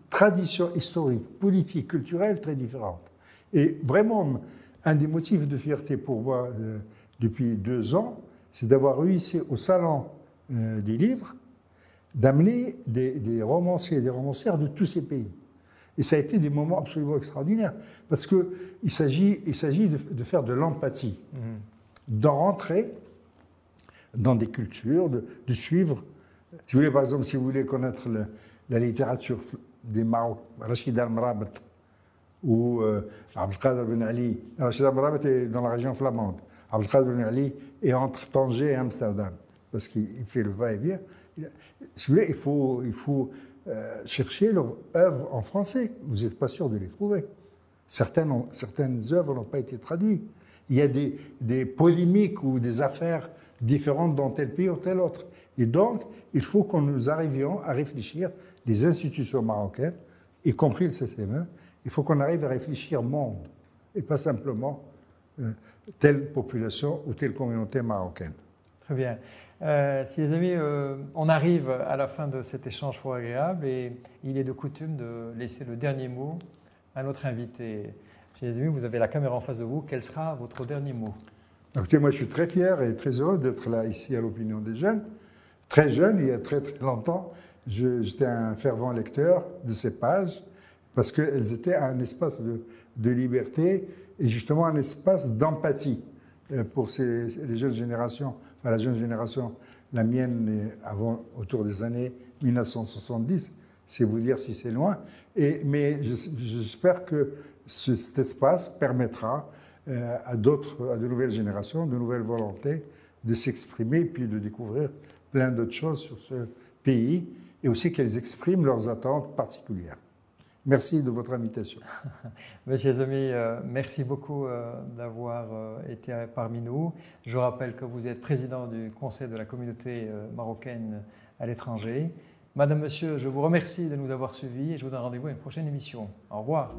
S2: traditions historiques, politiques, culturelles très différentes. Et vraiment, un des motifs de fierté pour moi euh, depuis deux ans, c'est d'avoir réussi au salon euh, des livres d'amener des, romanciers et des romancières de tous ces pays. Et ça a été des moments absolument extraordinaires, parce qu'il s'agit, il s'agit de, faire de l'empathie, mmh. d'en rentrer dans des cultures, de, suivre. Si vous voulez, par exemple, si vous voulez connaître la littérature des Maroc, Rachid al-Mrabat ou euh, Abdelkader Ben Ali. Rachid al-Mrabat est dans la région flamande. Abdelkader Ben Ali est entre Tanger et Amsterdam, parce qu'il fait le va-et-vient. Si vous voulez, il faut, il faut euh, chercher leurs œuvres en français. Vous n'êtes pas sûr de les trouver. Certaines, œuvres n'ont pas été traduites. Il y a des, polémiques ou des affaires différentes dans tel pays ou tel autre. Et donc, il faut que nous arrivions à réfléchir, les institutions marocaines, y compris le CCME, il faut qu'on arrive à réfléchir monde, et pas simplement euh, telle population ou telle communauté marocaine.
S1: Très bien. Euh, si les amis, euh, on arrive à la fin de cet échange fort agréable et il est de coutume de laisser le dernier mot à notre invité. Chers amis, vous avez la caméra en face de vous. Quel sera votre dernier mot?
S2: Écoutez, moi je suis très fier et très heureux d'être là ici à l'opinion des jeunes. Très jeune, il y a très très longtemps, j'étais un fervent lecteur de ces pages parce qu'elles étaient un espace de, liberté et justement un espace d'empathie euh, pour ces, les jeunes générations, enfin la jeune génération, la mienne avant, autour des années 1970, c'est vous dire si c'est loin. Et, mais j'espère que cet espace permettra euh, à d'autres, à de nouvelles générations, de nouvelles volontés de s'exprimer puis de découvrir plein d'autres choses sur ce pays et aussi qu'elles expriment leurs attentes particulières. Merci de votre invitation. *laughs*
S1: Monsieur Zami, euh, merci beaucoup euh, d'avoir euh, été parmi nous. Je rappelle que vous êtes président du Conseil de la communauté marocaine à l'étranger. Madame, Monsieur, je vous remercie de nous avoir suivis et je vous donne rendez-vous à une prochaine émission. Au revoir.